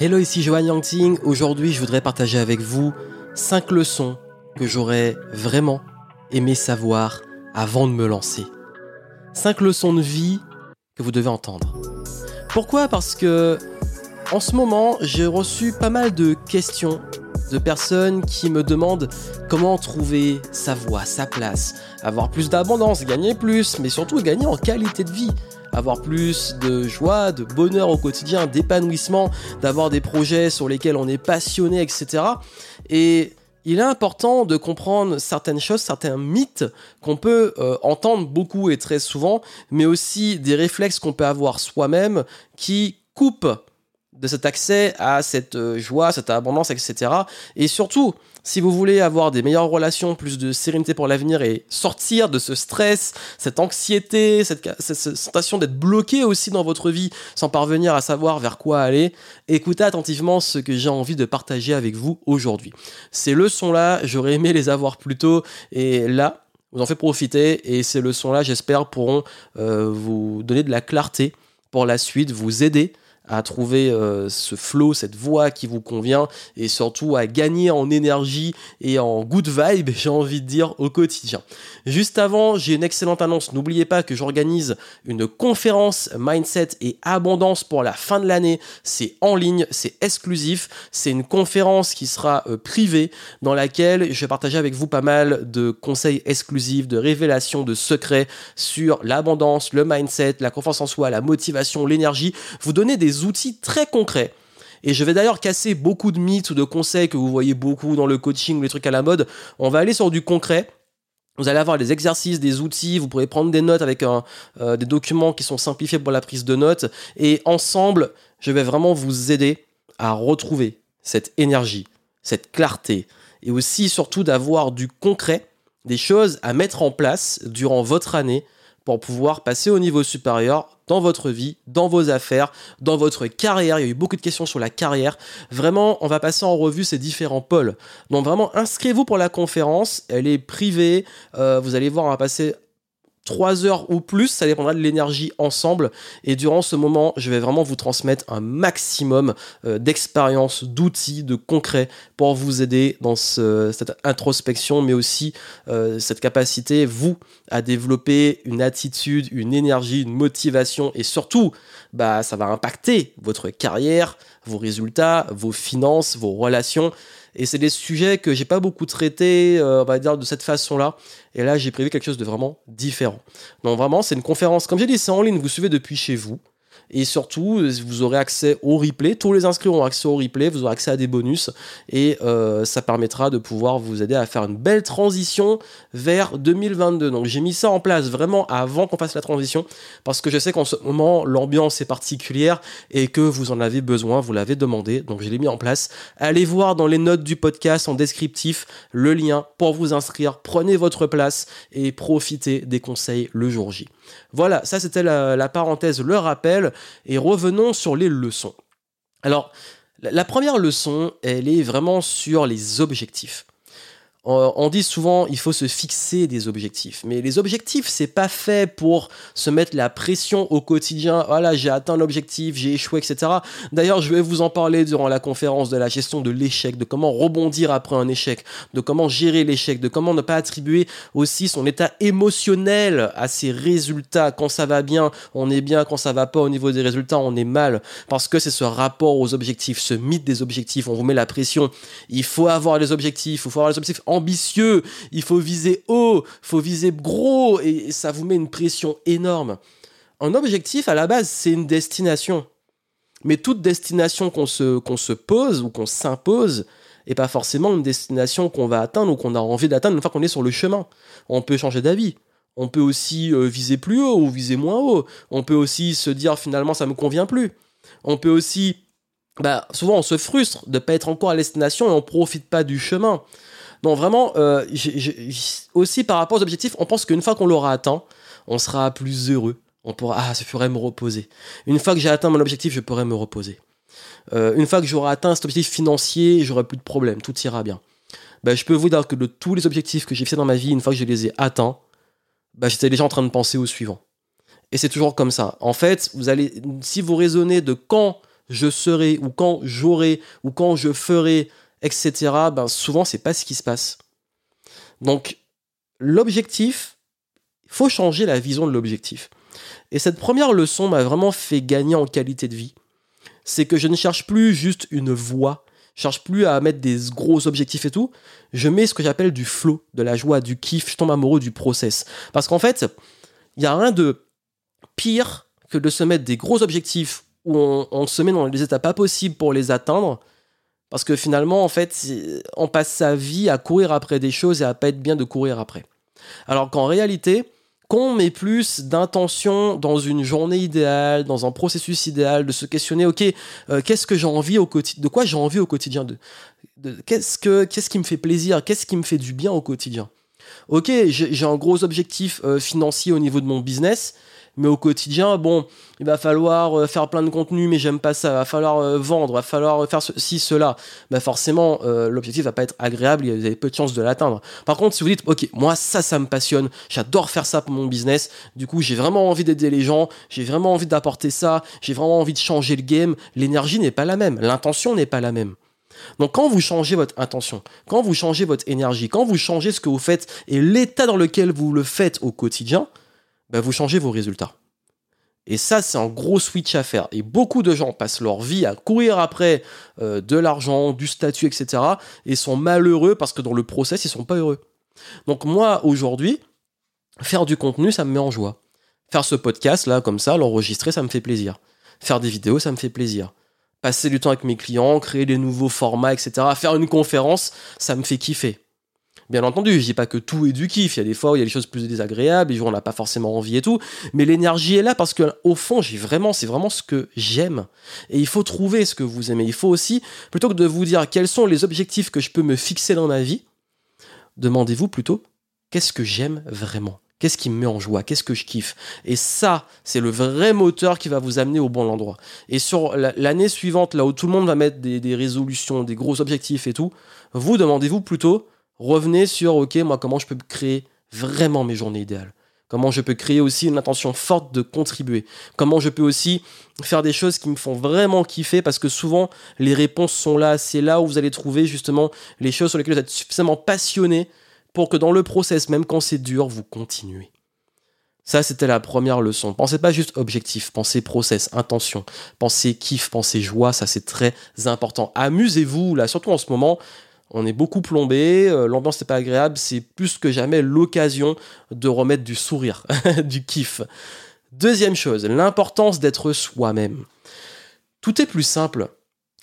Hello, ici Johan Yangting. Aujourd'hui, je voudrais partager avec vous 5 leçons que j'aurais vraiment aimé savoir avant de me lancer. 5 leçons de vie que vous devez entendre. Pourquoi? Parce que en ce moment, j'ai reçu pas mal de questions de personnes qui me demandent comment trouver sa voie, sa place, avoir plus d'abondance, gagner plus, mais surtout gagner en qualité de vie avoir plus de joie, de bonheur au quotidien, d'épanouissement, d'avoir des projets sur lesquels on est passionné, etc. Et il est important de comprendre certaines choses, certains mythes qu'on peut euh, entendre beaucoup et très souvent, mais aussi des réflexes qu'on peut avoir soi-même qui coupent de cet accès à cette euh, joie, cette abondance, etc. Et surtout, si vous voulez avoir des meilleures relations, plus de sérénité pour l'avenir et sortir de ce stress, cette anxiété, cette, sensation d'être bloqué aussi dans votre vie sans parvenir à savoir vers quoi aller, écoutez attentivement ce que j'ai envie de partager avec vous aujourd'hui. Ces leçons-là, j'aurais aimé les avoir plus tôt et là, vous en faites profiter et ces leçons-là, j'espère, pourront euh, vous donner de la clarté pour la suite, vous aider à trouver euh, ce flow, cette voix qui vous convient et surtout à gagner en énergie et en good vibe, j'ai envie de dire, au quotidien. Juste avant, j'ai une excellente annonce. N'oubliez pas que j'organise une conférence mindset et abondance pour la fin de l'année. C'est en ligne, c'est exclusif. C'est une conférence qui sera euh, privée dans laquelle je vais partager avec vous pas mal de conseils exclusifs, de révélations, de secrets sur l'abondance, le mindset, la confiance en soi, la motivation, l'énergie. Vous donner des outils très concrets. Et je vais d'ailleurs casser beaucoup de mythes ou de conseils que vous voyez beaucoup dans le coaching, les trucs à la mode. On va aller sur du concret. Vous allez avoir des exercices, des outils, vous pourrez prendre des notes avec euh, des documents qui sont simplifiés pour la prise de notes. Et ensemble, je vais vraiment vous aider à retrouver cette énergie, cette clarté, et aussi surtout d'avoir du concret, des choses à mettre en place durant votre année pour pouvoir passer au niveau supérieur dans votre vie, dans vos affaires, dans votre carrière. Il y a eu beaucoup de questions sur la carrière. Vraiment, on va passer en revue ces différents pôles. Donc vraiment, inscrivez-vous pour la conférence. Elle est privée. Euh, vous allez voir, on va passer 3 heures ou plus, ça dépendra de l'énergie ensemble. Et durant ce moment, je vais vraiment vous transmettre un maximum euh, d'expérience, d'outils, de concrets pour vous aider dans cette introspection, mais aussi euh, cette capacité, vous, à développer une attitude, une énergie, une motivation, et surtout, bah, ça va impacter votre carrière, vos résultats, vos finances, vos relations. Et c'est des sujets que j'ai pas beaucoup traités, euh, on va dire, de cette façon-là. Et là, j'ai prévu quelque chose de vraiment différent. Donc vraiment, c'est une conférence, comme j'ai dit, c'est en ligne, vous suivez depuis chez vous. Et surtout, vous aurez accès au replay. Tous les inscrits auront accès au replay. Vous aurez accès à des bonus. Et euh, ça permettra de pouvoir vous aider à faire une belle transition vers 2022. Donc j'ai mis ça en place vraiment avant qu'on fasse la transition. Parce que je sais qu'en ce moment, l'ambiance est particulière et que vous en avez besoin. Vous l'avez demandé. Donc je l'ai mis en place. Allez voir dans les notes du podcast en descriptif le lien pour vous inscrire. Prenez votre place et profitez des conseils le jour J. Voilà, ça c'était la, parenthèse, le rappel, et revenons sur les leçons. Alors, la première leçon, elle est vraiment sur les objectifs. On dit souvent il faut se fixer des objectifs, mais les objectifs c'est pas fait pour se mettre la pression au quotidien. Voilà, j'ai atteint l'objectif, j'ai échoué, etc. D'ailleurs, je vais vous en parler durant la conférence de la gestion de l'échec, de comment rebondir après un échec, de comment gérer l'échec, de comment ne pas attribuer aussi son état émotionnel à ses résultats. Quand ça va bien, on est bien. Quand ça va pas au niveau des résultats, on est mal. Parce que c'est ce rapport aux objectifs, ce mythe des objectifs. On vous met la pression. Il faut avoir les objectifs. Il faut avoir les objectifs ambitieux, il faut viser haut, il faut viser gros, et ça vous met une pression énorme. Un objectif, à la base, c'est une destination. Mais toute destination qu'on se, se pose ou qu'on s'impose n'est pas forcément une destination qu'on va atteindre ou qu'on a envie d'atteindre une fois qu'on est sur le chemin. On peut changer d'avis. On peut aussi euh, viser plus haut ou viser moins haut. On peut aussi se dire finalement ça me convient plus. On peut aussi, bah, souvent on se frustre de ne pas être encore à destination et on profite pas du chemin. Donc vraiment, euh, aussi par rapport aux objectifs, on pense qu'une fois qu'on l'aura atteint, on sera plus heureux. On pourra, ah, je pourrais me reposer. Une fois que j'ai atteint mon objectif, je pourrais me reposer. Euh, une fois que j'aurai atteint cet objectif financier, j'aurai plus de problème, tout ira bien. Ben, je peux vous dire que de tous les objectifs que j'ai fait dans ma vie, une fois que je les ai atteints, ben, j'étais déjà en train de penser au suivant. Et c'est toujours comme ça. En fait, vous allez, si vous raisonnez de quand je serai, ou quand j'aurai, ou quand je ferai, etc., ben souvent, c'est pas ce qui se passe. Donc, l'objectif, il faut changer la vision de l'objectif. Et cette première leçon m'a vraiment fait gagner en qualité de vie. C'est que je ne cherche plus juste une voie, je cherche plus à mettre des gros objectifs et tout. Je mets ce que j'appelle du flow, de la joie, du kiff. Je tombe amoureux du process. Parce qu'en fait, il y a rien de pire que de se mettre des gros objectifs où on, se met dans les étapes pas possibles pour les atteindre. Parce que finalement, en fait, on passe sa vie à courir après des choses et à pas être bien de courir après. Alors qu'en réalité, qu'on met plus d'intention dans une journée idéale, dans un processus idéal, de se questionner, ok, euh, qu'est-ce que j'ai envie au quotidien, de quoi j'ai envie au quotidien, de, qu'est-ce que qu'est-ce qui me fait plaisir, qu'est-ce qui me fait du bien au quotidien? Ok, j'ai un gros objectif euh, financier au niveau de mon business, mais au quotidien, bon, il va falloir euh, faire plein de contenu, mais j'aime pas ça. Il va falloir euh, vendre, il va falloir faire ceci, cela. Bah forcément, euh, l'objectif va pas être agréable, vous avez peu de chances de l'atteindre. Par contre, si vous dites, ok, moi ça, ça me passionne, j'adore faire ça pour mon business, du coup j'ai vraiment envie d'aider les gens, j'ai vraiment envie d'apporter ça, j'ai vraiment envie de changer le game, l'énergie n'est pas la même, l'intention n'est pas la même. Donc quand vous changez votre intention, quand vous changez votre énergie, quand vous changez ce que vous faites et l'état dans lequel vous le faites au quotidien, bah, vous changez vos résultats. Et ça, c'est un gros switch à faire. Et beaucoup de gens passent leur vie à courir après euh, de l'argent, du statut, etc. et sont malheureux parce que dans le process, ils sont pas heureux. Donc moi, aujourd'hui, faire du contenu, ça me met en joie. Faire ce podcast, là, comme ça, l'enregistrer, ça me fait plaisir. Faire des vidéos, ça me fait plaisir. Passer du temps avec mes clients, créer des nouveaux formats, etc. Faire une conférence, ça me fait kiffer. Bien entendu, je dis pas que tout est du kiff. Il y a des fois où il y a des choses plus désagréables, des où on n'a pas forcément envie et tout. Mais l'énergie est là parce que, au fond, c'est vraiment ce que j'aime. Et il faut trouver ce que vous aimez. Il faut aussi, plutôt que de vous dire quels sont les objectifs que je peux me fixer dans ma vie, demandez-vous plutôt qu'est-ce que j'aime vraiment? Qu'est-ce qui me met en joie? Qu'est-ce que je kiffe? Et ça, c'est le vrai moteur qui va vous amener au bon endroit. Et sur l'année suivante, là où tout le monde va mettre des résolutions, des gros objectifs et tout, vous demandez-vous plutôt revenez sur, ok, moi, comment je peux créer vraiment mes journées idéales? Comment je peux créer aussi une intention forte de contribuer? Comment je peux aussi faire des choses qui me font vraiment kiffer Parce que souvent, les réponses sont là. C'est là où vous allez trouver justement les choses sur lesquelles vous êtes suffisamment passionné pour que dans le process, même quand c'est dur, vous continuez. Ça, c'était la première leçon. Pensez pas juste objectif, pensez process, intention, pensez kiff, pensez joie, ça c'est très important. Amusez-vous, là, surtout en ce moment, on est beaucoup plombé, euh, l'ambiance n'est pas agréable, c'est plus que jamais l'occasion de remettre du sourire, du kiff. Deuxième chose, l'importance d'être soi-même. Tout est plus simple.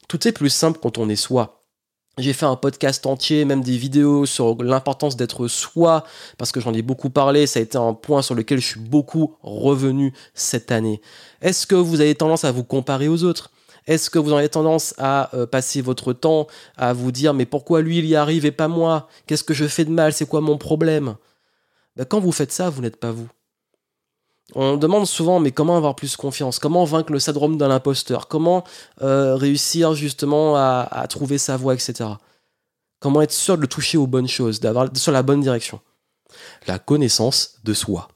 Tout est plus simple quand on est soi. J'ai fait un podcast entier, même des vidéos sur l'importance d'être soi, parce que j'en ai beaucoup parlé, ça a été un point sur lequel je suis beaucoup revenu cette année. Est-ce que vous avez tendance à vous comparer aux autres? Est-ce que vous avez tendance à euh, passer votre temps à vous dire mais pourquoi lui il y arrive et pas moi? Qu'est-ce que je fais de mal? C'est quoi mon problème? Ben, Quand vous faites ça, vous n'êtes pas vous. On demande souvent mais comment avoir plus confiance? Comment vaincre le syndrome de l'imposteur Comment euh, réussir justement à, trouver sa voie, etc. Comment être sûr de le toucher aux bonnes choses, d'avoir sur la bonne direction? La connaissance de soi.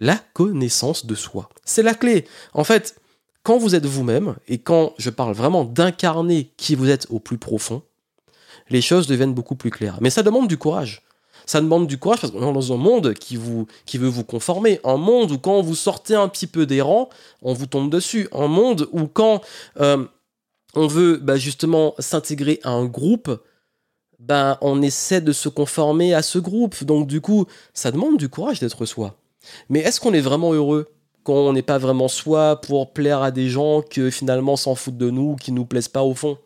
La connaissance de soi. C'est la clé. En fait, quand vous êtes vous-même, et quand je parle vraiment d'incarner qui vous êtes au plus profond, les choses deviennent beaucoup plus claires. Mais ça demande du courage. Ça demande du courage parce qu'on est dans un monde qui, veut vous conformer. Un monde où quand vous sortez un petit peu des rangs, on vous tombe dessus. Un monde où quand euh, on veut bah, justement s'intégrer à un groupe, ben, on essaie de se conformer à ce groupe. Donc du coup, ça demande du courage d'être soi. Mais est-ce qu'on est vraiment heureux? Quand on n'est pas vraiment soi pour plaire à des gens que finalement s'en foutent de nous, qui nous plaisent pas au fond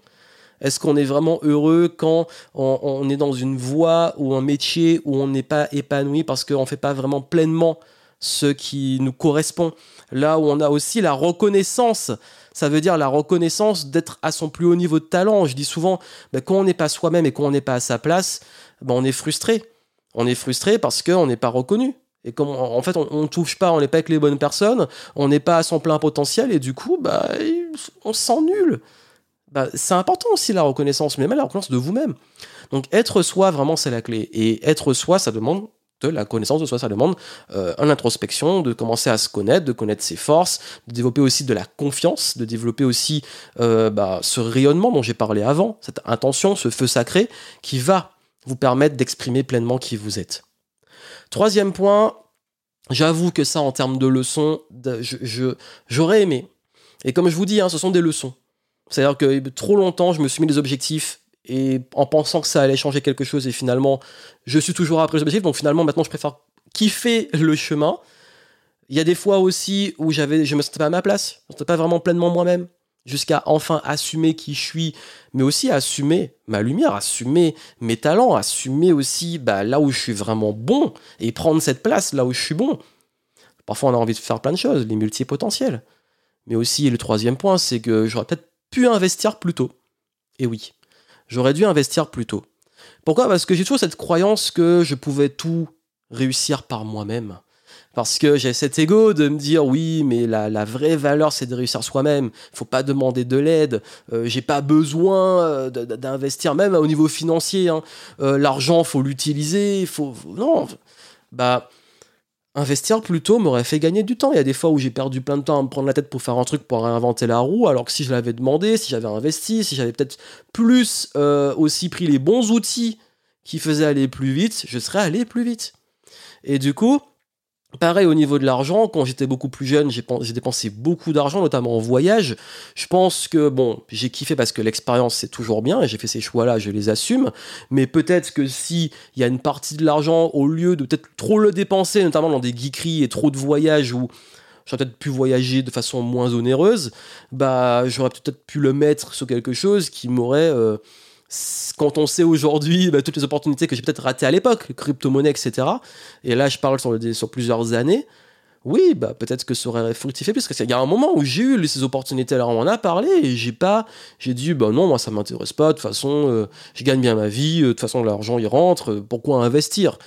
Est-ce qu'on est vraiment heureux quand on, est dans une voie ou un métier où on n'est pas épanoui parce qu'on ne fait pas vraiment pleinement ce qui nous correspond? Là où on a aussi la reconnaissance, ça veut dire la reconnaissance d'être à son plus haut niveau de talent. Je dis souvent, ben, quand on n'est pas soi-même et qu'on n'est pas à sa place, ben, on est frustré. On est frustré parce qu'on n'est pas reconnu. Et comme en fait on, ne touche pas, on n'est pas avec les bonnes personnes, on n'est pas à son plein potentiel et du coup bah on se sent nul. Bah, c'est important aussi la reconnaissance, mais même la reconnaissance de vous-même. Donc être soi vraiment c'est la clé et être soi ça demande de la connaissance de soi. Ça demande euh, une introspection, de commencer à se connaître, de connaître ses forces, de développer aussi de la confiance, de développer aussi euh, bah, ce rayonnement dont j'ai parlé avant, cette intention, ce feu sacré qui va vous permettre d'exprimer pleinement qui vous êtes. Troisième point, j'avoue que ça en termes de leçons, j'aurais aimé. Et comme je vous dis, hein, ce sont des leçons. C'est-à-dire que trop longtemps, je me suis mis des objectifs et en pensant que ça allait changer quelque chose et finalement je suis toujours après les objectifs donc finalement maintenant je préfère kiffer le chemin il y a des fois aussi où j'avais je me sentais pas à ma place je me sentais pas vraiment pleinement moi-même jusqu'à enfin assumer qui je suis mais aussi assumer ma lumière assumer mes talents assumer aussi bah, là où je suis vraiment bon et prendre cette place là où je suis bon parfois on a envie de faire plein de choses les multipotentiels mais aussi le troisième point c'est que j'aurais peut-être pu investir plus tôt et oui J'aurais dû investir plus tôt. Pourquoi? Parce que j'ai toujours cette croyance que je pouvais tout réussir par moi-même. Parce que j'ai cet ego de me dire oui, mais la, vraie valeur c'est de réussir soi-même. Faut pas demander de l'aide. Euh, j'ai pas besoin euh, d'investir même au niveau financier. Hein. Euh, l'argent faut l'utiliser. Faut non. Bah Investir plus tôt m'aurait fait gagner du temps. Il y a des fois où j'ai perdu plein de temps à me prendre la tête pour faire un truc pour réinventer la roue, alors que si je l'avais demandé, si j'avais investi, si j'avais peut-être plus euh, aussi pris les bons outils qui faisaient aller plus vite, je serais allé plus vite. Et du coup, Pareil au niveau de l'argent, quand j'étais beaucoup plus jeune, j'ai dépensé beaucoup d'argent, notamment en voyage. Je pense que, bon, j'ai kiffé parce que l'expérience c'est toujours bien et j'ai fait ces choix-là, je les assume. Mais peut-être que si il y a une partie de l'argent, au lieu de peut-être trop le dépenser, notamment dans des geekeries et trop de voyages où j'aurais peut-être pu voyager de façon moins onéreuse, bah j'aurais peut-être pu le mettre sur quelque chose qui m'aurait euh, quand on sait aujourd'hui bah, toutes les opportunités que j'ai peut-être ratées à l'époque, crypto-monnaie, etc. Et là, je parle sur, plusieurs années. Oui, bah, peut-être que ça aurait fructifié plus. Parce qu'il y a un moment où j'ai eu ces opportunités, alors on en a parlé, et j'ai pas, j'ai dit, bah non, moi ça m'intéresse pas, de toute façon, euh, je gagne bien ma vie, euh, de toute façon l'argent il rentre, euh, pourquoi investir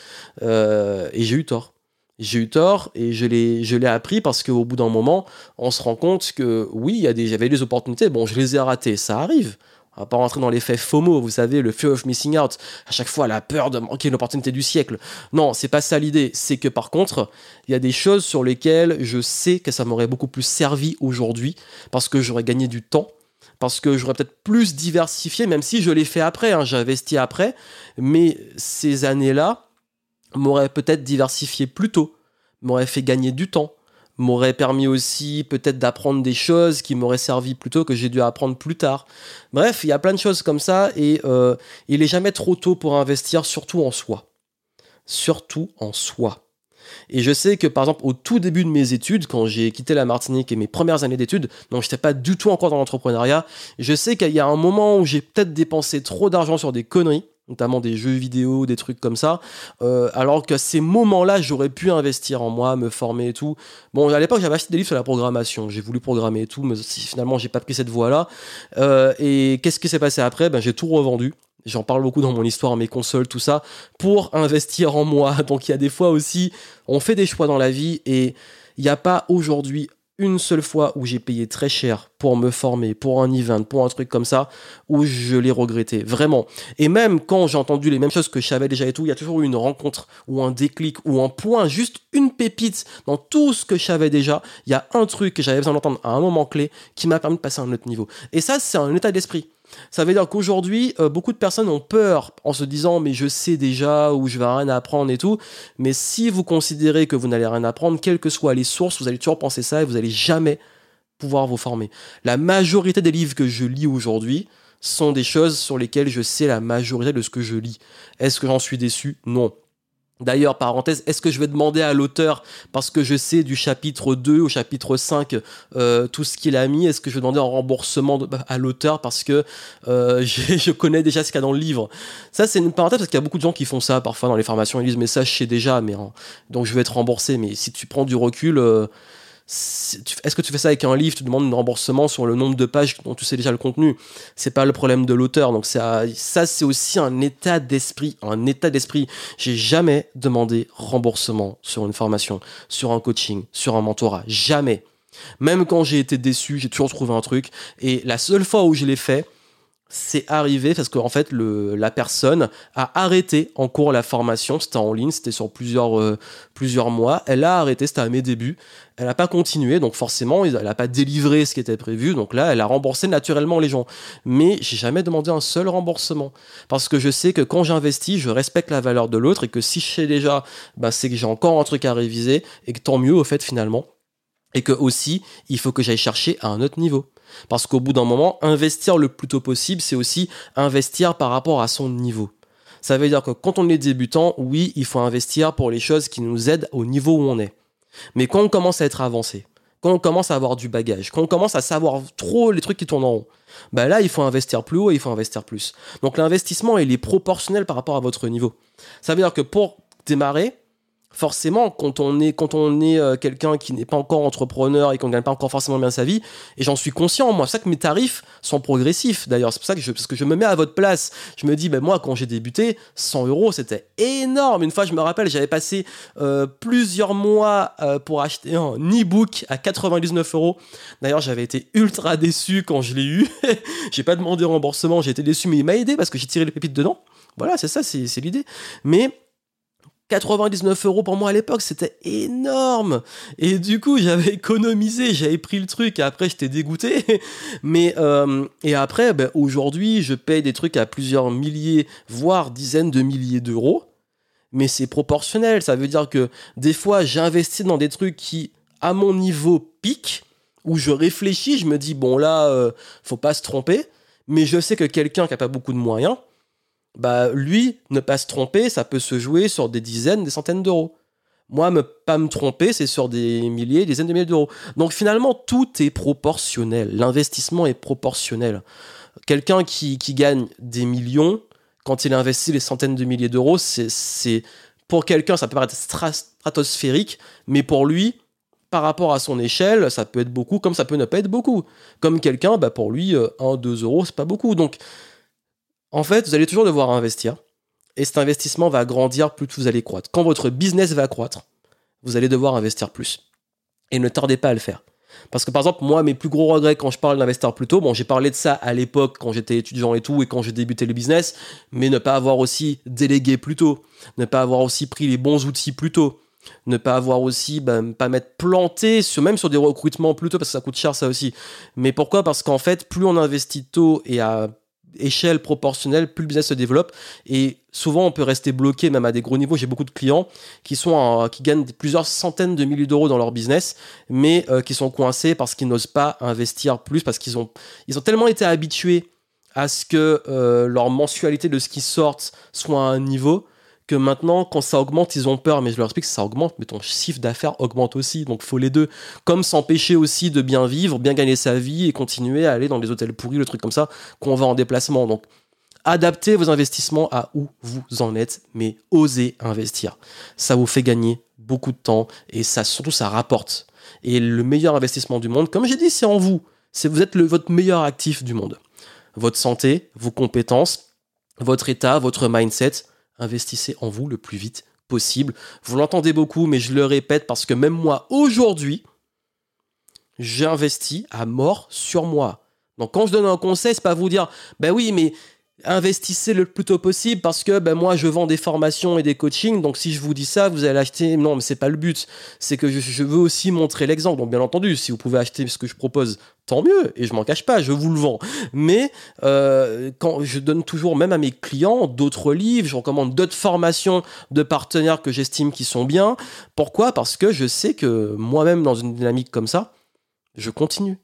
Et j'ai eu tort. J'ai eu tort et je l'ai, je l'ai appris parce qu'au bout d'un moment, on se rend compte que oui, il y, a des, des opportunités, bon, je les ai ratées, ça arrive. On va pas rentrer dans l'effet FOMO, vous savez, le fear of missing out. À chaque fois, la peur de manquer l'opportunité du siècle. Non, c'est pas ça l'idée. C'est que par contre, il y a des choses sur lesquelles je sais que ça m'aurait beaucoup plus servi aujourd'hui parce que j'aurais gagné du temps parce que j'aurais peut-être plus diversifié, même si je l'ai fait après, hein, j'ai investi après, mais ces années-là m'auraient peut-être diversifié plus tôt, m'auraient fait gagner du temps, m'aurait permis aussi peut-être d'apprendre des choses qui m'auraient servi plutôt que j'ai dû apprendre plus tard. Bref, il y a plein de choses comme ça et euh, il est jamais trop tôt pour investir, surtout en soi. Surtout en soi. Et je sais que par exemple au tout début de mes études, quand j'ai quitté la Martinique et mes premières années d'études, donc j'étais pas du tout encore dans l'entrepreneuriat, je sais qu'il y a un moment où j'ai peut-être dépensé trop d'argent sur des conneries notamment des jeux vidéo, des trucs comme ça. Euh, alors que ces moments-là, j'aurais pu investir en moi, me former et tout. Bon, à l'époque, j'avais acheté des livres sur la programmation. J'ai voulu programmer et tout, mais finalement, j'ai pas pris cette voie-là. Euh, et qu'est-ce qui s'est passé après? Ben, J'ai tout revendu. J'en parle beaucoup dans mon histoire, mes consoles, tout ça, pour investir en moi. Donc il y a des fois aussi, on fait des choix dans la vie et il n'y a pas aujourd'hui une seule fois où j'ai payé très cher pour me former, pour un event, pour un truc comme ça, où je l'ai regretté, vraiment. Et même quand j'ai entendu les mêmes choses que je savais déjà et tout, il y a toujours eu une rencontre ou un déclic ou un point, juste une pépite dans tout ce que je savais déjà. Il y a un truc que j'avais besoin d'entendre à un moment clé qui m'a permis de passer à un autre niveau. Et ça, c'est un état d'esprit. Ça veut dire qu'aujourd'hui, euh, beaucoup de personnes ont peur en se disant mais je sais déjà ou je vais rien apprendre et tout. Mais si vous considérez que vous n'allez rien apprendre, quelles que soient les sources, vous allez toujours penser ça et vous n'allez jamais pouvoir vous former. La majorité des livres que je lis aujourd'hui sont des choses sur lesquelles je sais la majorité de ce que je lis. Est-ce que j'en suis déçu? Non. D'ailleurs, parenthèse, est-ce que je vais demander à l'auteur, parce que je sais du chapitre 2 au chapitre 5 euh, tout ce qu'il a mis, est-ce que je vais demander un remboursement bah, à l'auteur parce que euh, je connais déjà ce qu'il y a dans le livre? Ça, c'est une parenthèse parce qu'il y a beaucoup de gens qui font ça parfois dans les formations. Ils disent, mais ça, je sais déjà, mais donc je vais être remboursé. Mais si tu prends du recul, euh, est-ce que tu fais ça avec un livre, tu demandes un remboursement sur le nombre de pages dont tu sais déjà le contenu C'est pas le problème de l'auteur. Donc ça, c'est aussi un état d'esprit, un état d'esprit. J'ai jamais demandé remboursement sur une formation, sur un coaching, sur un mentorat, jamais. Même quand j'ai été déçu, j'ai toujours trouvé un truc. Et la seule fois où je l'ai fait, c'est arrivé parce qu'en fait le, la personne a arrêté en cours la formation, c'était en ligne, c'était sur plusieurs, euh, plusieurs mois, elle a arrêté, c'était à mes débuts, elle n'a pas continué, donc forcément elle n'a pas délivré ce qui était prévu, donc là elle a remboursé naturellement les gens. Mais j'ai jamais demandé un seul remboursement, parce que je sais que quand j'investis, je respecte la valeur de l'autre et que si je sais déjà, bah, c'est que j'ai encore un truc à réviser et que tant mieux au fait finalement, et que aussi il faut que j'aille chercher à un autre niveau. Parce qu'au bout d'un moment, investir le plus tôt possible, c'est aussi investir par rapport à son niveau. Ça veut dire que quand on est débutant, oui, il faut investir pour les choses qui nous aident au niveau où on est. Mais quand on commence à être avancé, quand on commence à avoir du bagage, quand on commence à savoir trop les trucs qui tournent en rond, bah là, il faut investir plus haut et il faut investir plus. Donc l'investissement, il est proportionnel par rapport à votre niveau. Ça veut dire que pour démarrer, forcément, quand on est, quand on est euh, quelqu'un qui n'est pas encore entrepreneur et qu'on ne gagne pas encore forcément bien sa vie, et j'en suis conscient, moi, c'est ça que mes tarifs sont progressifs, d'ailleurs, c'est pour ça que je, parce que je me mets à votre place, je me dis, ben moi, quand j'ai débuté, 100 euros, c'était énorme. Une fois, je me rappelle, j'avais passé euh, plusieurs mois euh, pour acheter un e-book à 99 euros. D'ailleurs, j'avais été ultra déçu quand je l'ai eu. j'ai pas demandé remboursement, j'ai été déçu, mais il m'a aidé parce que j'ai tiré les pépites dedans. Voilà, c'est ça, c'est l'idée. Mais 99 euros pour moi à l'époque, c'était énorme. Et du coup, j'avais économisé, j'avais pris le truc. Et après, j'étais dégoûté. Mais euh, et après, ben, aujourd'hui, je paye des trucs à plusieurs milliers, voire dizaines de milliers d'euros. Mais c'est proportionnel. Ça veut dire que des fois, j'investis dans des trucs qui, à mon niveau, piquent. Où je réfléchis, je me dis bon là, euh, faut pas se tromper. Mais je sais que quelqu'un qui a pas beaucoup de moyens, bah lui, ne pas se tromper, ça peut se jouer sur des dizaines, des centaines d'euros. Moi, ne pas me tromper, c'est sur des milliers, des dizaines de milliers d'euros. Donc finalement, tout est proportionnel. L'investissement est proportionnel. Quelqu'un qui, gagne des millions, quand il investit les centaines de milliers d'euros, c'est pour quelqu'un, ça peut paraître stratosphérique, mais pour lui, par rapport à son échelle, ça peut être beaucoup, comme ça peut ne pas être beaucoup. Comme quelqu'un, bah pour lui, 1, 2 euros, c'est pas beaucoup. Donc en fait, vous allez toujours devoir investir. Et cet investissement va grandir plus vous allez croître. Quand votre business va croître, vous allez devoir investir plus. Et ne tardez pas à le faire. Parce que par exemple, moi, mes plus gros regrets quand je parle d'investir plus tôt, bon, j'ai parlé de ça à l'époque quand j'étais étudiant et tout, et quand j'ai débuté le business, mais ne pas avoir aussi délégué plus tôt, ne pas avoir aussi pris les bons outils plus tôt, ne pas avoir aussi, ben, pas mettre planté, sur, même sur des recrutements plus tôt, parce que ça coûte cher ça aussi. Mais pourquoi? Parce qu'en fait, plus on investit tôt et à échelle proportionnelle, plus le business se développe. Et souvent, on peut rester bloqué même à des gros niveaux. J'ai beaucoup de clients qui sont qui gagnent plusieurs centaines de milliers d'euros dans leur business, mais euh, qui sont coincés parce qu'ils n'osent pas investir plus, parce qu'ils ont, ils ont tellement été habitués à ce que euh, leur mensualité de ce qui sortent soit à un niveau que maintenant, quand ça augmente, ils ont peur. Mais je leur explique que ça augmente, mais ton chiffre d'affaires augmente aussi. Donc, faut les deux. Comme s'empêcher aussi de bien vivre, bien gagner sa vie et continuer à aller dans les hôtels pourris, le truc comme ça, qu'on va en déplacement. Donc, adaptez vos investissements à où vous en êtes, mais osez investir. Ça vous fait gagner beaucoup de temps et ça, surtout, ça rapporte. Et le meilleur investissement du monde, comme j'ai dit, c'est en vous. C'est vous êtes le, votre meilleur actif du monde. Votre santé, vos compétences, votre état, votre mindset, investissez en vous le plus vite possible. Vous l'entendez beaucoup, mais je le répète parce que même moi, aujourd'hui, j'investis à mort sur moi. Donc quand je donne un conseil, c'est pas vous dire, ben oui, mais investissez le plus tôt possible parce que ben moi je vends des formations et des coachings. Donc si je vous dis ça vous allez acheter. Non mais c'est pas le but. C'est que je, veux aussi montrer l'exemple. Donc bien entendu si vous pouvez acheter ce que je propose tant mieux. Et je m'en cache pas je vous le vends. Mais euh, quand je donne toujours même à mes clients d'autres livres je recommande d'autres formations de partenaires que j'estime qui sont bien. Pourquoi? Parce que je sais que moi-même dans une dynamique comme ça je continue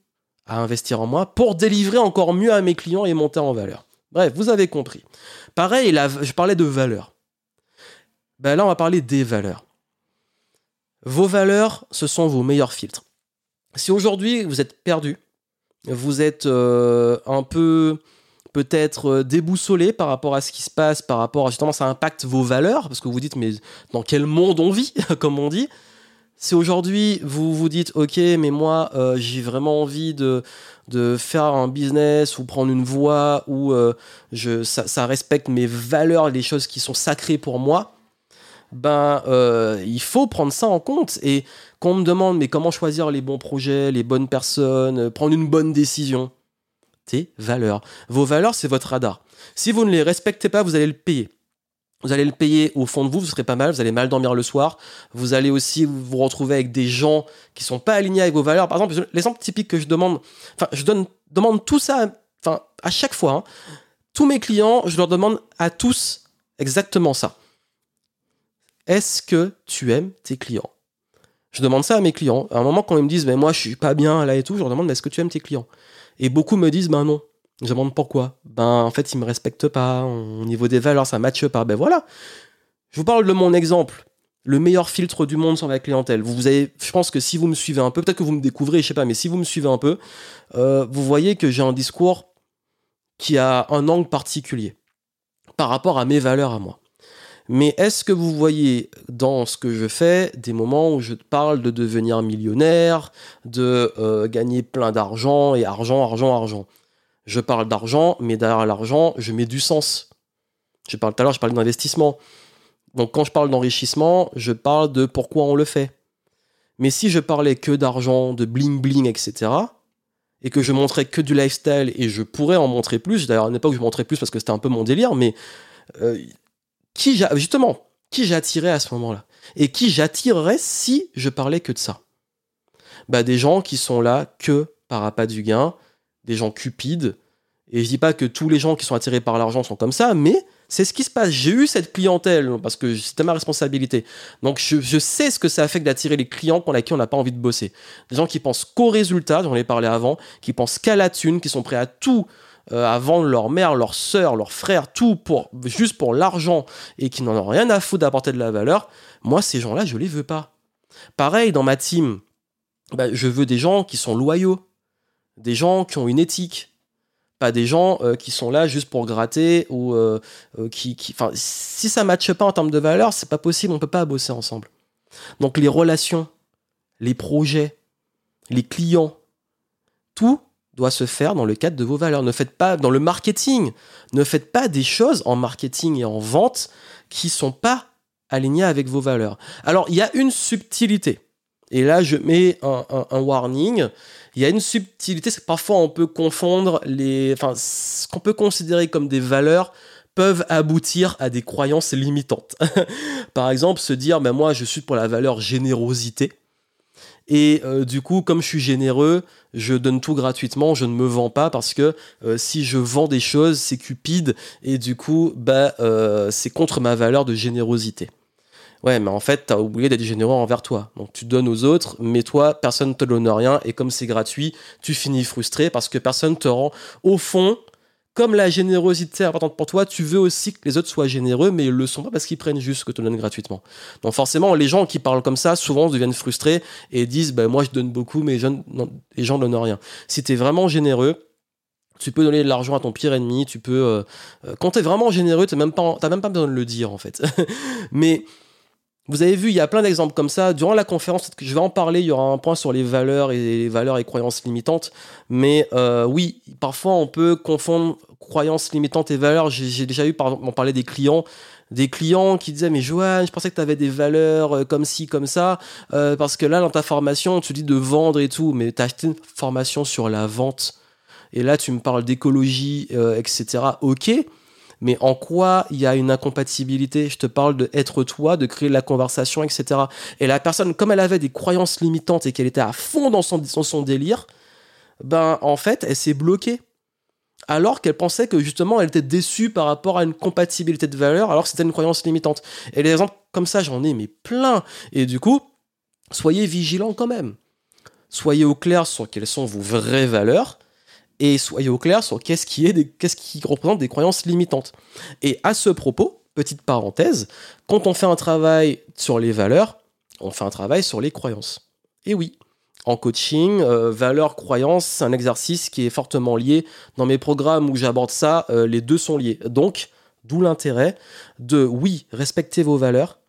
à investir en moi pour délivrer encore mieux à mes clients et monter en valeur Bref, vous avez compris. Pareil, je parlais de valeurs. Ben là, on va parler des valeurs. Vos valeurs, ce sont vos meilleurs filtres. Si aujourd'hui vous êtes perdu, vous êtes euh, un peu peut-être euh, déboussolé par rapport à ce qui se passe, par rapport à justement ça impacte vos valeurs, parce que vous dites mais dans quel monde on vit, comme on dit, si aujourd'hui vous vous dites ok mais moi euh, j'ai vraiment envie de, faire un business ou prendre une voie où euh, je, ça, respecte mes valeurs, les choses qui sont sacrées pour moi, ben euh, il faut prendre ça en compte. Et quand on me demande mais comment choisir les bons projets, les bonnes personnes, prendre une bonne décision, tes valeurs. Vos valeurs, c'est votre radar. Si vous ne les respectez pas, vous allez le payer. Vous allez le payer au fond de vous, vous serez pas mal, vous allez mal dormir le soir. Vous allez aussi vous retrouver avec des gens qui sont pas alignés avec vos valeurs. Par exemple, l'exemple typique que je demande, enfin, je donne, demande tout ça, enfin, à chaque fois. Hein. tous mes clients, je leur demande à tous exactement ça. Est-ce que tu aimes tes clients? Je demande ça à mes clients. À un moment, quand ils me disent, mais moi, je suis pas bien là et tout, je leur demande, est-ce que tu aimes tes clients? Et beaucoup me disent, ben non. Je demande pourquoi. Ben, en fait, ils me respectent pas. Au niveau des valeurs, ça matche pas. Ben voilà. Je vous parle de mon exemple. Le meilleur filtre du monde sur la clientèle. Vous, avez, je pense que si vous me suivez un peu, peut-être que vous me découvrez, je sais pas, mais si vous me suivez un peu, euh, vous voyez que j'ai un discours qui a un angle particulier par rapport à mes valeurs à moi. Mais est-ce que vous voyez dans ce que je fais des moments où je parle de devenir millionnaire, de euh, gagner plein d'argent et argent, argent, argent? Je parle d'argent, mais derrière l'argent, je mets du sens. Je parle tout à l'heure, je parlais d'investissement. Donc quand je parle d'enrichissement, je parle de pourquoi on le fait. Mais si je parlais que d'argent, de bling bling, etc., et que je montrais que du lifestyle, et je pourrais en montrer plus, d'ailleurs à une époque je montrais plus parce que c'était un peu mon délire, mais euh, qui justement, qui j'attirais à ce moment-là? Et qui j'attirerais si je parlais que de ça? Bah, Des gens qui sont là que par appât du gain, des gens cupides. Et je dis pas que tous les gens qui sont attirés par l'argent sont comme ça, mais c'est ce qui se passe. J'ai eu cette clientèle parce que c'était ma responsabilité. Donc je, sais ce que ça fait d'attirer les clients pour qui on n'a pas envie de bosser. Des gens qui pensent qu'au résultat, j'en ai parlé avant, qui pensent qu'à la thune, qui sont prêts à tout, euh, à vendre leur mère, leur soeur, leur frère, tout pour juste pour l'argent et qui n'en ont rien à foutre d'apporter de la valeur. Moi, ces gens-là, je les veux pas. Pareil dans ma team, bah, je veux des gens qui sont loyaux des gens qui ont une éthique, pas des gens euh, qui sont là juste pour gratter ou euh, euh, qui, si ça matche pas en termes de valeur, c'est pas possible, on peut pas bosser ensemble. Donc les relations, les projets, les clients, tout doit se faire dans le cadre de vos valeurs. Ne faites pas dans le marketing, ne faites pas des choses en marketing et en vente qui sont pas alignées avec vos valeurs. Alors il y a une subtilité. Et là, je mets un warning il y a une subtilité, c'est que parfois on peut confondre les, enfin, ce qu'on peut considérer comme des valeurs peuvent aboutir à des croyances limitantes. Par exemple, se dire, ben moi je suis pour la valeur générosité. Et euh, du coup, comme je suis généreux, je donne tout gratuitement, je ne me vends pas parce que euh, si je vends des choses, c'est cupide et du coup, bah, euh, c'est contre ma valeur de générosité. Ouais, mais en fait, t'as oublié d'être généreux envers toi. Donc tu donnes aux autres, mais toi, personne ne te donne rien, et comme c'est gratuit, tu finis frustré parce que personne te rend. Au fond, comme la générosité est importante pour toi, tu veux aussi que les autres soient généreux, mais ils le sont pas parce qu'ils prennent juste ce que tu donnes gratuitement. Donc forcément, les gens qui parlent comme ça, souvent deviennent frustrés et disent, ben moi je donne beaucoup, mais les gens ne donnent rien. Si tu es vraiment généreux, tu peux donner de l'argent à ton pire ennemi, tu peux... Euh, euh, quand tu es vraiment généreux, tu n'as même, pas, même pas besoin de le dire en fait. mais vous avez vu, il y a plein d'exemples comme ça. Durant la conférence, je vais en parler, il y aura un point sur les valeurs et les valeurs et croyances limitantes. Mais euh, oui, parfois on peut confondre croyances limitantes et valeurs. J'ai déjà eu, par exemple, on parlait des clients, des clients qui disaient mais Joanne, je pensais que tu avais des valeurs euh, comme ci, comme ça, euh, parce que là dans ta formation tu dis de vendre et tout, mais tu as acheté une formation sur la vente. Et là tu me parles d'écologie, etc. Ok, mais en quoi il y a une incompatibilité? Je te parle de être toi, de créer la conversation, etc. Et la personne, comme elle avait des croyances limitantes et qu'elle était à fond dans son, son délire, ben en fait, elle s'est bloquée. Alors qu'elle pensait que justement, elle était déçue par rapport à une compatibilité de valeurs, alors que c'était une croyance limitante. Et les exemples comme ça, j'en ai mais plein. Et du coup, soyez vigilants quand même. Soyez au clair sur quelles sont vos vraies valeurs et soyez au clair sur qu'est-ce qui, qui représente des croyances limitantes. Et à ce propos, petite parenthèse, quand on fait un travail sur les valeurs, on fait un travail sur les croyances. Et oui, en coaching, euh, valeurs, croyances, c'est un exercice qui est fortement lié. Dans mes programmes où j'aborde ça, euh, les deux sont liés. Donc, d'où l'intérêt de, oui, respecter vos valeurs,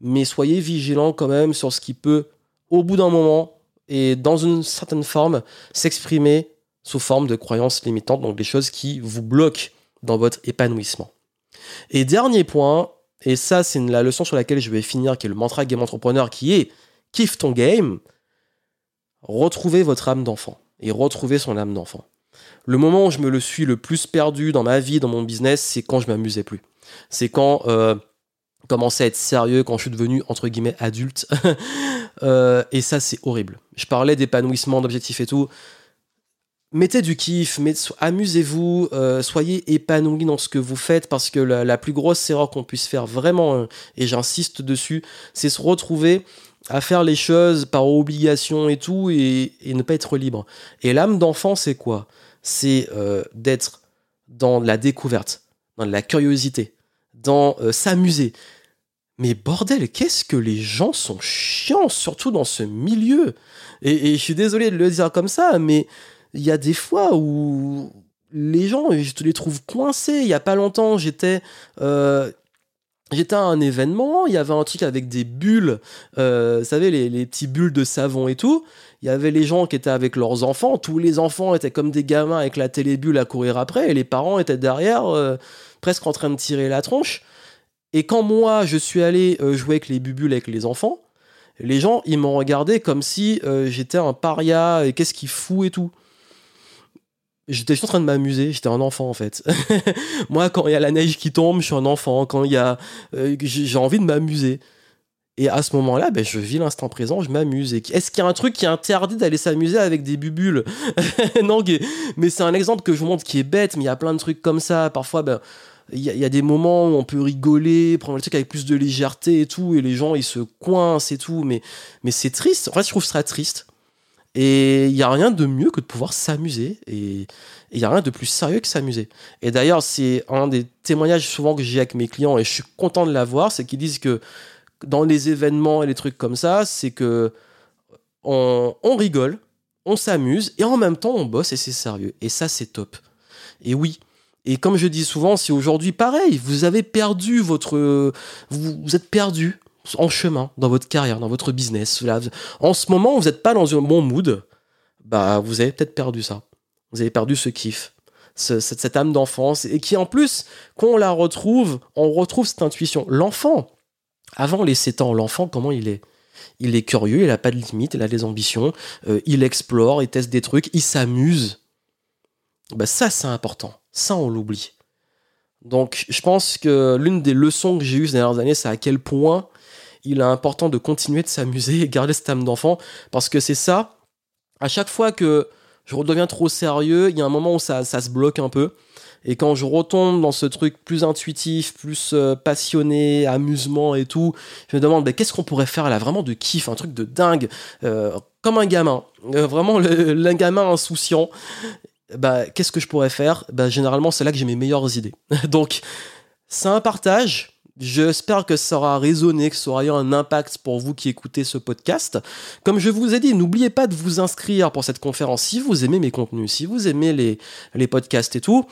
mais soyez vigilants quand même sur ce qui peut, au bout d'un moment, et dans une certaine forme, s'exprimer sous forme de croyances limitantes, donc des choses qui vous bloquent dans votre épanouissement. Et dernier point, et ça c'est la leçon sur laquelle je vais finir, qui est le mantra game entrepreneur, qui est kiffe ton game, retrouvez votre âme d'enfant et retrouvez son âme d'enfant. Le moment où je me le suis le plus perdu dans ma vie, dans mon business, c'est quand je m'amusais plus. C'est quand euh, commençait à être sérieux, quand je suis devenu entre guillemets adulte. Euh, et ça, c'est horrible. Je parlais d'épanouissement, d'objectifs et tout. Mettez du kiff, amusez-vous, euh, soyez épanoui dans ce que vous faites parce que la, plus grosse erreur qu'on puisse faire vraiment, euh, et j'insiste dessus, c'est se retrouver à faire les choses par obligation et tout et, ne pas être libre. Et l'âme d'enfant, c'est quoi? C'est euh, d'être dans la découverte, dans la curiosité, dans s'amuser. Mais bordel, qu'est-ce que les gens sont chiants, surtout dans ce milieu. et, je suis désolé de le dire comme ça, mais il y a des fois où les gens, je te les trouve coincés. Il y a pas longtemps, j'étais euh, à un événement, il y avait un truc avec des bulles, euh, vous savez, les, les petits bulles de savon et tout. Il y avait les gens qui étaient avec leurs enfants, tous les enfants étaient comme des gamins avec la télébulle à courir après, et les parents étaient derrière, euh, presque en train de tirer la tronche. Et quand moi, je suis allé jouer avec les bulles avec les enfants, les gens, ils m'ont regardé comme si j'étais un paria, et qu'est-ce qu'il fout et tout. J'étais juste en train de m'amuser, j'étais un enfant en fait. Moi, quand il y a la neige qui tombe, je suis un enfant. Quand il y a, euh, j'ai envie de m'amuser. Et à ce moment-là, ben, je vis l'instant présent, je m'amuse. Est-ce qu'il y a un truc qui est interdit d'aller s'amuser avec des bubules? Non, mais c'est un exemple que je vous montre qui est bête, mais il y a plein de trucs comme ça. Parfois, ben, il y, a des moments où on peut rigoler, prendre le truc avec plus de légèreté et tout, et les gens ils se coincent et tout, mais, mais c'est triste. En fait, je trouve ça triste et il n'y a rien de mieux que de pouvoir s'amuser. Et il n'y a rien de plus sérieux que s'amuser. Et d'ailleurs, c'est un des témoignages souvent que j'ai avec mes clients, et je suis content de l'avoir, c'est qu'ils disent que dans les événements et les trucs comme ça, c'est que on, rigole, on s'amuse, et en même temps, on bosse et c'est sérieux. Et ça, c'est top. Et oui. Et comme je dis souvent, si aujourd'hui, pareil, vous avez perdu votre... vous êtes perdu en chemin dans votre carrière, dans votre business. en ce moment, vous n'êtes pas dans un bon mood, bah vous avez peut-être perdu ça. Vous avez perdu ce kiff, cette, âme d'enfance, et qui en plus, quand on la retrouve, on retrouve cette intuition. L'enfant, avant les 7 ans, l'enfant, comment il est? Il est curieux, il n'a pas de limite, il a des ambitions, euh, il explore, il teste des trucs, il s'amuse. Bah ça, c'est important. Ça, on l'oublie. Donc, je pense que l'une des leçons que j'ai eues ces dernières années, c'est à quel point il est important de continuer de s'amuser et garder cette âme d'enfant parce que c'est ça. À chaque fois que je redeviens trop sérieux, il y a un moment où ça, se bloque un peu. Et quand je retombe dans ce truc plus intuitif, plus euh, passionné, amusement et tout, je me demande bah, qu'est-ce qu'on pourrait faire là, vraiment de kiff, un truc de dingue, euh, comme un gamin, euh, vraiment le, gamin insouciant. Bah, qu'est-ce que je pourrais faire? Bah, Généralement, c'est là que j'ai mes meilleures idées. Donc, c'est un partage. J'espère que ça aura résonné, que ça aura eu un impact pour vous qui écoutez ce podcast. Comme je vous ai dit, n'oubliez pas de vous inscrire pour cette conférence si vous aimez mes contenus, si vous aimez les, les podcasts et tout,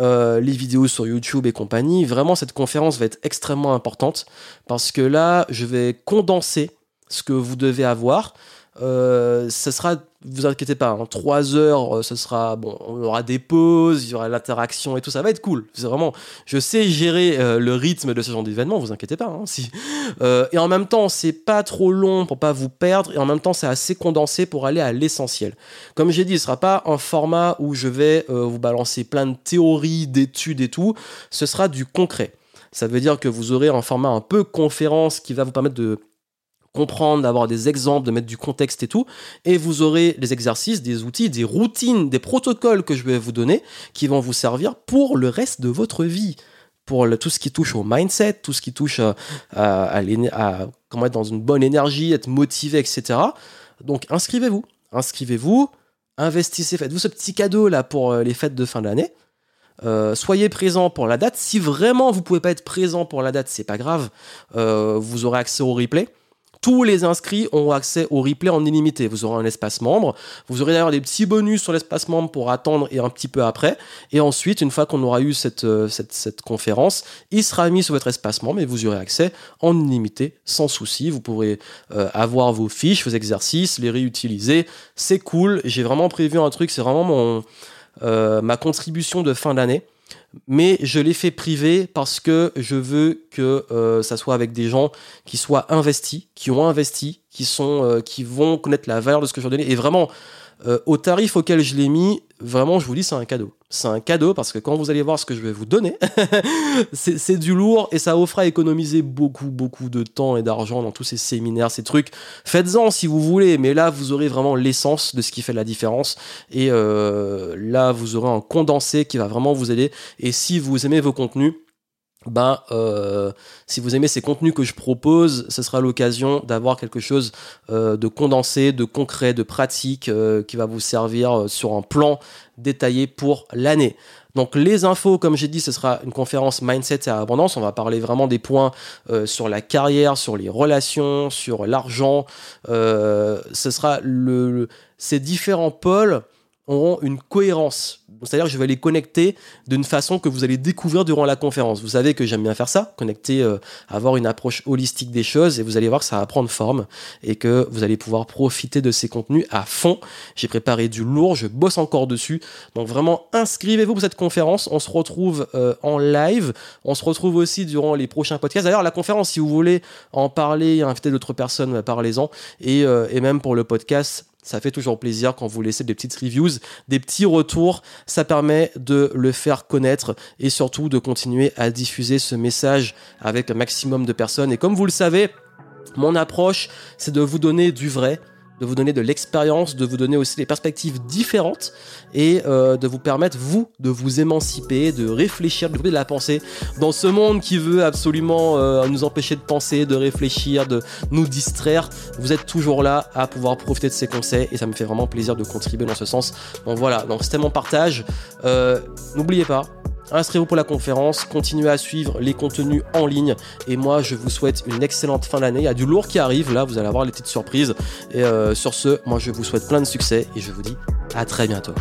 euh, les vidéos sur YouTube et compagnie. Vraiment, cette conférence va être extrêmement importante parce que là, je vais condenser ce que vous devez avoir. Euh, ça sera vous inquiétez pas, en hein. 3 heures, euh, ce sera bon, on aura des pauses, il y aura l'interaction et tout, ça va être cool. C'est vraiment, je sais gérer euh, le rythme de ce genre d'événement, vous inquiétez pas. Hein. Euh, et en même temps, c'est pas trop long pour pas vous perdre, et en même temps, c'est assez condensé pour aller à l'essentiel. Comme j'ai dit, ce sera pas un format où je vais vous balancer plein de théories, d'études et tout. Ce sera du concret. Ça veut dire que vous aurez un format un peu conférence qui va vous permettre de comprendre, d'avoir des exemples, de mettre du contexte et tout. Et vous aurez des exercices, des outils, des routines, des protocoles que je vais vous donner qui vont vous servir pour le reste de votre vie. Pour tout ce qui touche au mindset, tout ce qui touche à, à, comment être dans une bonne énergie, être motivé, etc. Donc inscrivez-vous, inscrivez-vous, investissez, faites-vous ce petit cadeau là pour euh, les fêtes de fin d'année. Euh, soyez présent pour la date. Si vraiment vous pouvez pas être présent pour la date, c'est pas grave. Euh, vous aurez accès au replay tous les inscrits ont accès au replay en illimité. Vous aurez un espace membre. Vous aurez d'ailleurs des petits bonus sur l'espace membre pour attendre et un petit peu après. Et ensuite, une fois qu'on aura eu cette, euh, cette, conférence, il sera mis sur votre espace membre et vous aurez accès en illimité sans souci. Vous pourrez euh, avoir vos fiches, vos exercices, les réutiliser. C'est cool. J'ai vraiment prévu un truc. C'est vraiment mon, euh, ma contribution de fin d'année mais je l'ai fait privé parce que je veux que euh, ça soit avec des gens qui soient investis, qui ont investi, qui sont, euh, qui vont connaître la valeur de ce que je vais donner. Et vraiment, euh, au tarif auquel je l'ai mis, vraiment, je vous dis, c'est un cadeau. C'est un cadeau parce que quand vous allez voir ce que je vais vous donner, c'est du lourd et ça vous fera économiser beaucoup, beaucoup de temps et d'argent dans tous ces séminaires, ces trucs. Faites-en si vous voulez, mais là, vous aurez vraiment l'essence de ce qui fait la différence. Et euh, là, vous aurez un condensé qui va vraiment vous aider. Et si vous aimez vos contenus, ben, euh, si vous aimez ces contenus que je propose, ce sera l'occasion d'avoir quelque chose euh, de condensé, de concret, de pratique, euh, qui va vous servir sur un plan détaillé pour l'année. Donc les infos, comme j'ai dit, ce sera une conférence mindset et abondance. On va parler vraiment des points sur la carrière, sur les relations, sur l'argent. ce sera le, ces différents pôles auront une cohérence. C'est-à-dire que je vais les connecter d'une façon que vous allez découvrir durant la conférence. Vous savez que j'aime bien faire ça, connecter, euh, avoir une approche holistique des choses, et vous allez voir que ça va prendre forme et que vous allez pouvoir profiter de ces contenus à fond. J'ai préparé du lourd, je bosse encore dessus. Donc vraiment, inscrivez-vous pour cette conférence. On se retrouve euh, en live. On se retrouve aussi durant les prochains podcasts. D'ailleurs, la conférence, si vous voulez en parler, inviter d'autres personnes, parlez-en. Et, euh, et même pour le podcast, ça fait toujours plaisir quand vous laissez des petites reviews, des petits retours. Ça permet de le faire connaître et surtout de continuer à diffuser ce message avec un maximum de personnes. Et comme vous le savez, mon approche, c'est de vous donner du vrai, de vous donner de l'expérience, de vous donner aussi des perspectives différentes et euh, de vous permettre, vous, de vous émanciper, de réfléchir, de de la pensée dans ce monde qui veut absolument euh, nous empêcher de penser, de réfléchir, de nous distraire. Vous êtes toujours là à pouvoir profiter de ces conseils et ça me fait vraiment plaisir de contribuer dans ce sens. Bon voilà, donc c'était mon partage. Euh, n'oubliez pas, Inscrivez-vous pour la conférence, continuez à suivre les contenus en ligne. Et moi, je vous souhaite une excellente fin d'année. Il y a du lourd qui arrive, là, vous allez avoir les petites surprises. Et euh, sur ce, moi, je vous souhaite plein de succès et je vous dis à très bientôt.